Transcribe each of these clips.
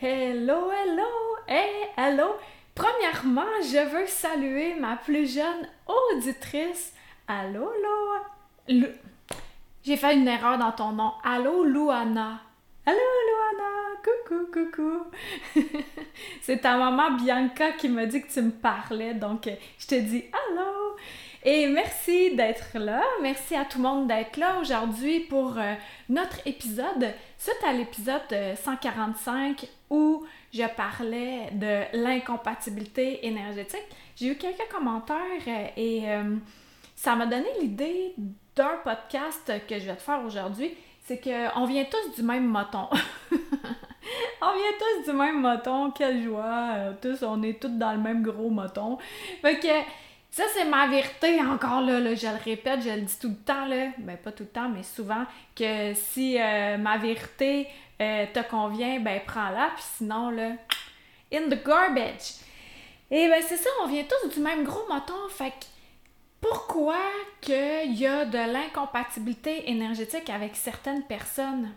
Hello, hello, hey, hello. Premièrement, je veux saluer ma plus jeune auditrice. Allô, Lo... Lu- J'ai fait une erreur dans ton nom. Allô, Louana. Allô, Louana. Coucou, coucou. C'est ta maman Bianca qui m'a dit que tu me parlais, donc euh, je te dis allô. Et merci d'être là. Merci à tout le monde d'être là aujourd'hui pour euh, notre épisode. Suite à l'épisode euh, 145 où je parlais de l'incompatibilité énergétique, j'ai eu quelques commentaires euh, et euh, ça m'a donné l'idée d'un podcast que je vais te faire aujourd'hui. C'est qu'on vient tous du même moton. on vient tous du même moton. Quelle joie. Euh, tous, on est tous dans le même gros moton. Fait que ça, c'est ma vérité. Encore là, là, je le répète, je le dis tout le temps, là. Ben, pas tout le temps, mais souvent, que si euh, ma vérité euh, te convient, ben, prends-la. Puis sinon, là, in the garbage. Et ben, c'est ça, on vient tous du même gros moton. Fait pourquoi qu'il y a de l'incompatibilité énergétique avec certaines personnes?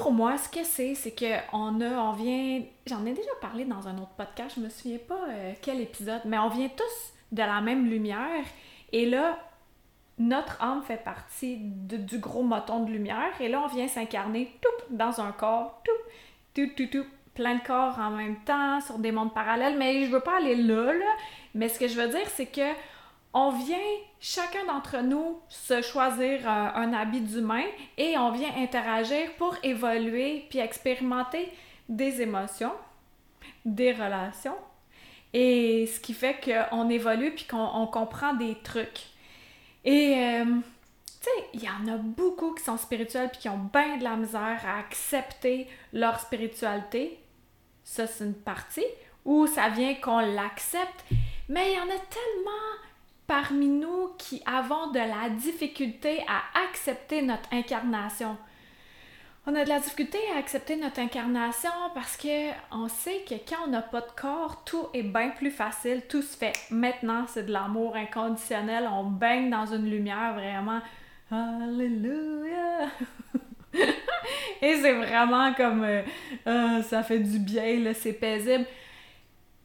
Pour moi, ce que c'est, c'est qu'on a, on vient, j'en ai déjà parlé dans un autre podcast, je me souviens pas euh, quel épisode, mais on vient tous de la même lumière. Et là, notre âme fait partie du gros moton de lumière. Et là, on vient s'incarner tout dans un corps, tout, tout, tout, tout, plein de corps en même temps, sur des mondes parallèles, mais je veux pas aller là, là, mais ce que je veux dire, c'est que on vient, chacun d'entre nous, se choisir euh, un habit d'humain et on vient interagir pour évoluer puis expérimenter des émotions, des relations. Et ce qui fait qu'on évolue puis qu'on on comprend des trucs. Et, euh, tu sais, il y en a beaucoup qui sont spirituels puis qui ont bien de la misère à accepter leur spiritualité. Ça, c'est une partie. Ou ça vient qu'on l'accepte. Mais il y en a tellement parmi nous qui avons de la difficulté à accepter notre incarnation. On a de la difficulté à accepter notre incarnation parce que on sait que quand on n'a pas de corps, tout est bien plus facile, tout se fait. Maintenant, c'est de l'amour inconditionnel, on baigne dans une lumière vraiment Alléluia. Et c'est vraiment comme euh, Ah, ça fait du bien c'est paisible.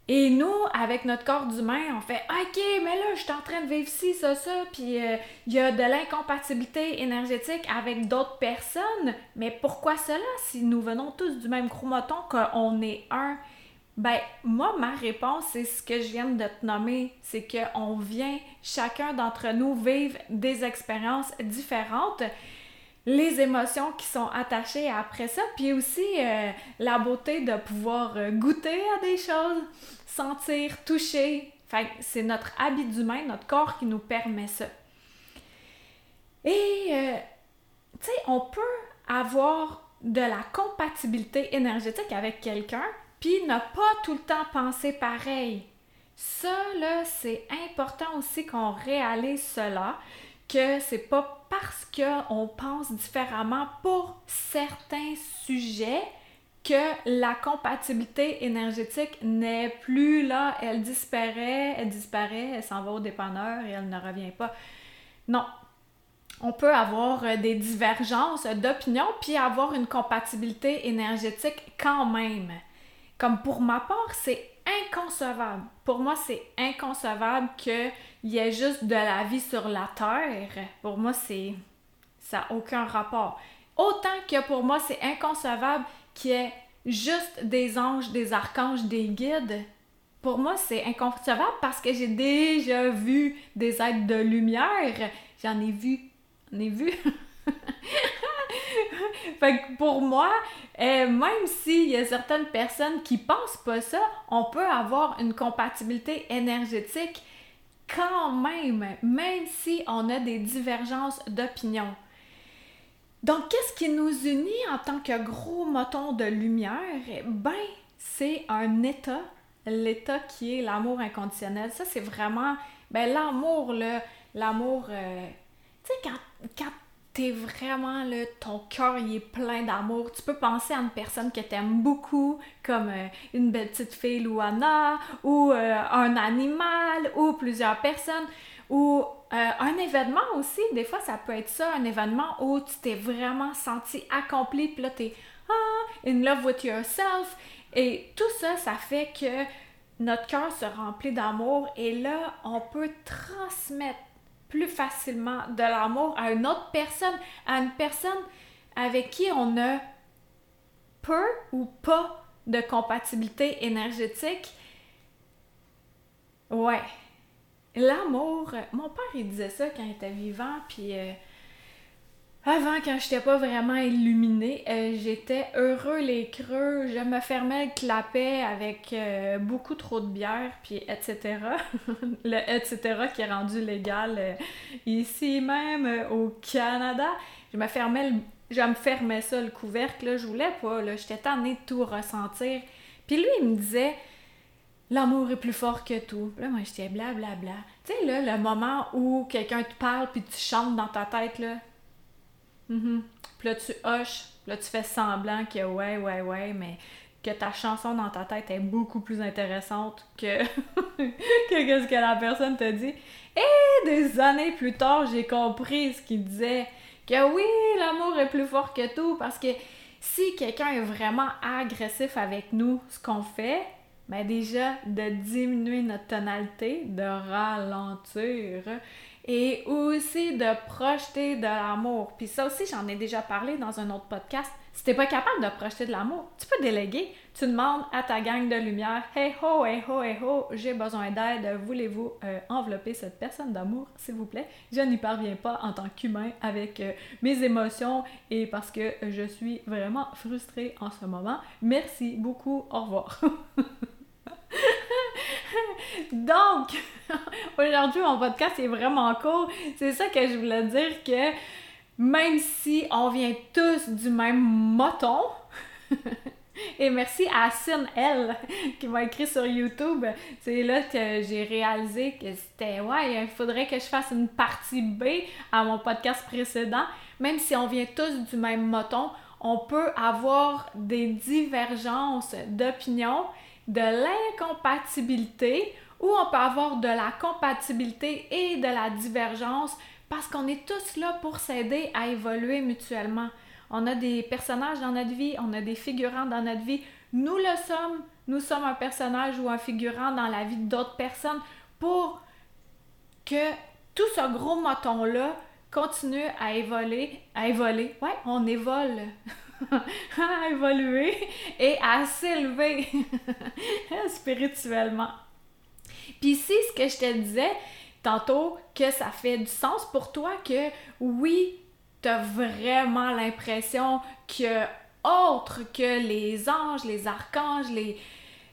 Et nous, avec notre corps d'humain, on fait OK, mais là, je suis en train de vivre ci, ça, ça, puis euh, il y a de l'incompatibilité énergétique avec d'autres personnes. Mais pourquoi cela si nous venons tous du même chromoton, qu'on est un? Ben, moi, ma réponse, c'est ce que je viens de te nommer. C'est qu'on vient, chacun d'entre nous, vivre des expériences différentes les émotions qui sont attachées après ça, puis aussi euh, la beauté de pouvoir euh, goûter à des choses, sentir, toucher. Fait c'est notre habit d'humain, notre corps qui nous permet ça. Et, euh, tu sais, on peut avoir de la compatibilité énergétique avec quelqu'un, puis ne pas tout le temps penser pareil. Ça, là, c'est important aussi qu'on réalise cela, que c'est pas parce qu'on pense différemment pour certains sujets que la compatibilité énergétique n'est plus là, elle disparaît, elle disparaît, elle s'en va au dépanneur et elle ne revient pas. Non. On peut avoir des divergences d'opinion puis avoir une compatibilité énergétique quand même. Comme pour ma part, c'est inconcevable. Pour moi, c'est inconcevable qu'il y ait juste de la vie sur la Terre. Pour moi, c'est ça n'a aucun rapport. Autant que pour moi, c'est inconcevable qu'il y ait juste des anges, des archanges, des guides. Pour moi, c'est inconcevable parce que j'ai déjà vu des êtres de lumière. J'en ai vu. J'en ai vu. fait que pour moi, euh, même s'il y a certaines personnes qui pensent pas ça, on peut avoir une compatibilité énergétique quand même, même si on a des divergences d'opinion. Donc, qu'est-ce qui nous unit en tant que gros moton de lumière? Ben, c'est un état, l'état qui est l'amour inconditionnel. Ça, c'est vraiment, ben, l'amour, l'amour, euh, tu sais, quand t'es vraiment là, ton cœur est plein d'amour. Tu peux penser à une personne que t'aimes beaucoup, comme euh, une belle petite fille Louana, ou euh, un animal, ou plusieurs personnes, ou euh, un événement aussi. Des fois, ça peut être ça, un événement où tu t'es vraiment senti accompli, puis là, t'es ah, in love with yourself. Et tout ça, ça fait que notre cœur se remplit d'amour et là, on peut transmettre plus facilement de l'amour à une autre personne, à une personne avec qui on a peu ou pas de compatibilité énergétique. Ouais. L'amour, mon père il disait ça quand il était vivant, puis euh, avant, quand j'étais pas vraiment illuminée, euh, j'étais heureux les creux, je me fermais le clapet avec euh, beaucoup trop de bière, puis etc. le etc. qui est rendu légal euh, ici même au Canada. Je me fermais le, je me fermais ça le couvercle, là, je voulais pas, là, j'étais tannée de tout ressentir. Puis lui, il me disait l'amour est plus fort que tout. là, moi, j'étais blablabla. Tu sais, là, le moment où quelqu'un te parle puis tu chantes dans ta tête, là Mm Puis là, tu hoches, là, tu fais semblant que ouais, ouais, ouais, mais que ta chanson dans ta tête est beaucoup plus intéressante que, que ce que la personne te dit. Et des années plus tard, j'ai compris ce qu'il disait. Que oui, l'amour est plus fort que tout parce que si quelqu'un est vraiment agressif avec nous, ce qu'on fait, ben déjà de diminuer notre tonalité, de ralentir et aussi de projeter de l'amour. Puis ça aussi, j'en ai déjà parlé dans un autre podcast. Si t'es pas capable de projeter de l'amour, tu peux déléguer. Tu demandes à ta gang de lumière Hey ho, hey ho, hey ho, j'ai besoin d'aide. Voulez-vous euh, envelopper cette personne d'amour, s'il vous plaît? Je n'y parviens pas en tant qu'humain avec euh, mes émotions et parce que je suis vraiment frustrée en ce moment. Merci beaucoup. Au revoir. Donc, aujourd'hui, mon podcast est vraiment court. C'est ça que je voulais dire que même si on vient tous du même moton, et merci à Sin L qui m'a écrit sur YouTube. C'est là que j'ai réalisé que c'était ouais, il faudrait que je fasse une partie B à mon podcast précédent. Même si on vient tous du même moton, on peut avoir des divergences d'opinion, de l'incompatibilité ou on peut avoir de la compatibilité et de la divergence parce qu'on est tous là pour s'aider à évoluer mutuellement. On a des personnages dans notre vie, on a des figurants dans notre vie. Nous le sommes, nous sommes un personnage ou un figurant dans la vie d'autres personnes pour que tout ce gros moton-là continue à évoluer, à évoluer. Ouais, on évole. à évoluer et à s'élever spirituellement. Puis ici, ce que je te disais tantôt, que ça fait du sens pour toi que oui, tu as vraiment l'impression que autre que les anges, les archanges, les,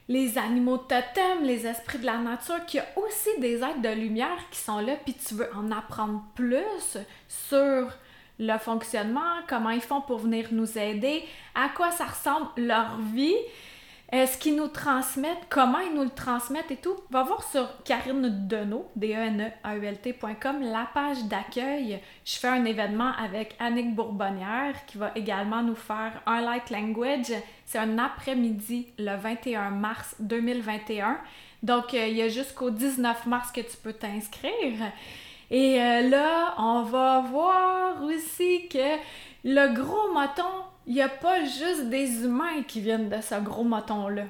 les animaux totems, les esprits de la nature, qu'il y a aussi des êtres de lumière qui sont là, puis tu veux en apprendre plus sur le fonctionnement, comment ils font pour venir nous aider, à quoi ça ressemble leur vie, ce qu'ils nous transmettent, comment ils nous le transmettent et tout, va voir sur Karine Deneau, d e n e a u l t.com, la page d'accueil. Je fais un événement avec Annick Bourbonnière qui va également nous faire un light language. C'est un après-midi le 21 mars 2021. Donc, euh, il y a jusqu'au 19 mars que tu peux t'inscrire. Et euh, là, on va voir aussi que le gros moton il n'y a pas juste des humains qui viennent de ce gros moton-là.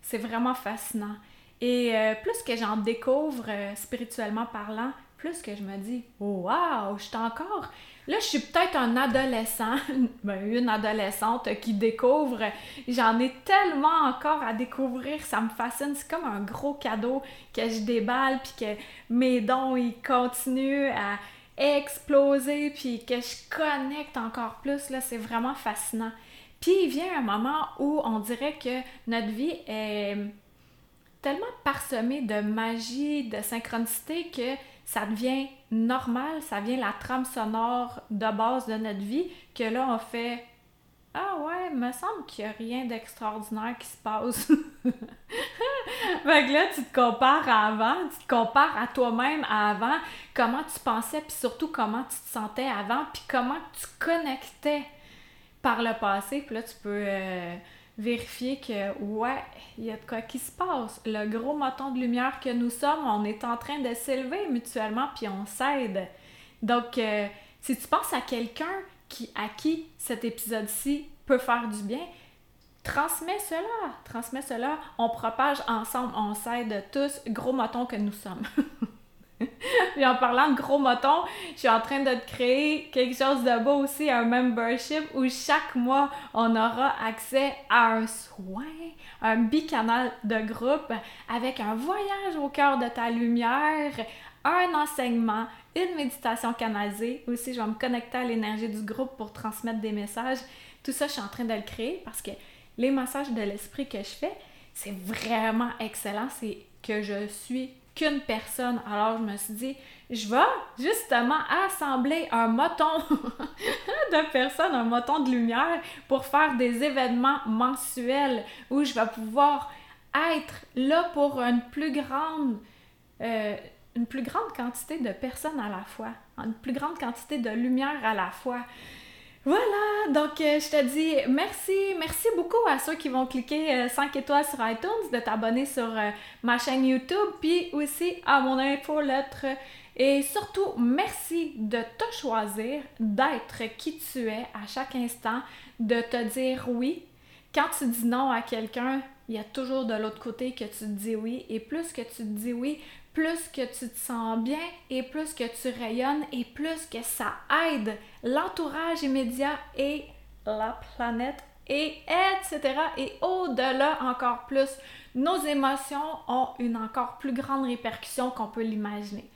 C'est vraiment fascinant. Et euh, plus que j'en découvre euh, spirituellement parlant, plus que je me dis, wow, je suis encore. Là, je suis peut-être un adolescent, ben, une adolescente qui découvre. J'en ai tellement encore à découvrir, ça me fascine. C'est comme un gros cadeau que je déballe, puis que mes dons, ils continuent à exploser, puis que je connecte encore plus, là, c'est vraiment fascinant. Puis il vient un moment où on dirait que notre vie est tellement parsemée de magie, de synchronicité que ça devient normal, ça devient la trame sonore de base de notre vie, que là, on fait Ah ouais, me semble qu'il n'y a rien d'extraordinaire qui se passe. fait que là, tu te compares à avant, tu te compares à toi-même avant, comment tu pensais, puis surtout comment tu te sentais avant, puis comment tu connectais par le passé. Puis là, tu peux euh, vérifier que, ouais, il y a de quoi qui se passe. Le gros moton de lumière que nous sommes, on est en train de s'élever mutuellement, puis on s'aide. Donc, euh, si tu penses à quelqu'un qui, à qui cet épisode-ci peut faire du bien, transmets cela, transmets cela, on propage ensemble, on s'aide tous, gros moton que nous sommes. Puis en parlant de gros motons, je suis en train de créer quelque chose de beau aussi, un membership où chaque mois, on aura accès à un soin, un bicanal de groupe avec un voyage au cœur de ta lumière, un enseignement, une méditation canalisée. Aussi, je vais me connecter à l'énergie du groupe pour transmettre des messages. Tout ça, je suis en train de le créer parce que les massages de l'esprit que je fais, c'est vraiment excellent. C'est que je suis qu'une personne. Alors je me suis dit, je vais justement assembler un moton de personnes, un moton de lumière pour faire des événements mensuels où je vais pouvoir être là pour une plus grande, euh, une plus grande quantité de personnes à la fois, une plus grande quantité de lumière à la fois. Voilà, donc euh, je te dis merci, merci beaucoup à ceux qui vont cliquer 5 euh, étoiles sur iTunes, de t'abonner sur euh, ma chaîne YouTube, puis aussi à mon infolettre. Et surtout, merci de te choisir, d'être qui tu es à chaque instant, de te dire oui. Quand tu dis non à quelqu'un, il y a toujours de l'autre côté que tu te dis oui. Et plus que tu te dis oui, plus que tu te sens bien et plus que tu rayonnes et plus que ça aide l'entourage immédiat et la planète et etc. Et au-delà encore plus, nos émotions ont une encore plus grande répercussion qu'on peut l'imaginer.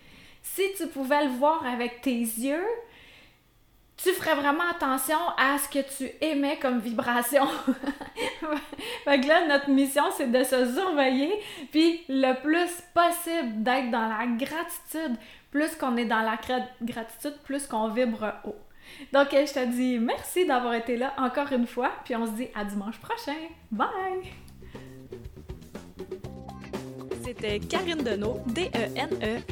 Si tu pouvais le voir avec tes yeux, ferais vraiment attention à ce que tu émets comme vibration. fait que là, notre mission, c'est de se surveiller, puis le plus possible d'être dans la gratitude. Plus qu'on est dans la gratitude, plus qu'on vibre haut. Donc, je te dis merci d'avoir été là encore une fois, puis on se dit à dimanche prochain. Bye! C'était Karine Deneau, D-E-N-E-A-U-L-T.com.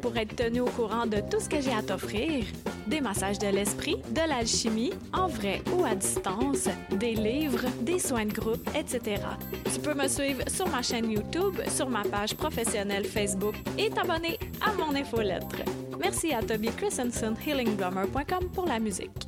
Pour être tenu au courant de tout ce que j'ai à t'offrir, des massages de l'esprit, de l'alchimie, en vrai ou à distance, des livres, des soins de groupe, etc. Tu peux me suivre sur ma chaîne YouTube, sur ma page professionnelle Facebook et t'abonner à mon infolettre. Merci à Toby Christensen, healingblummer.com pour la musique.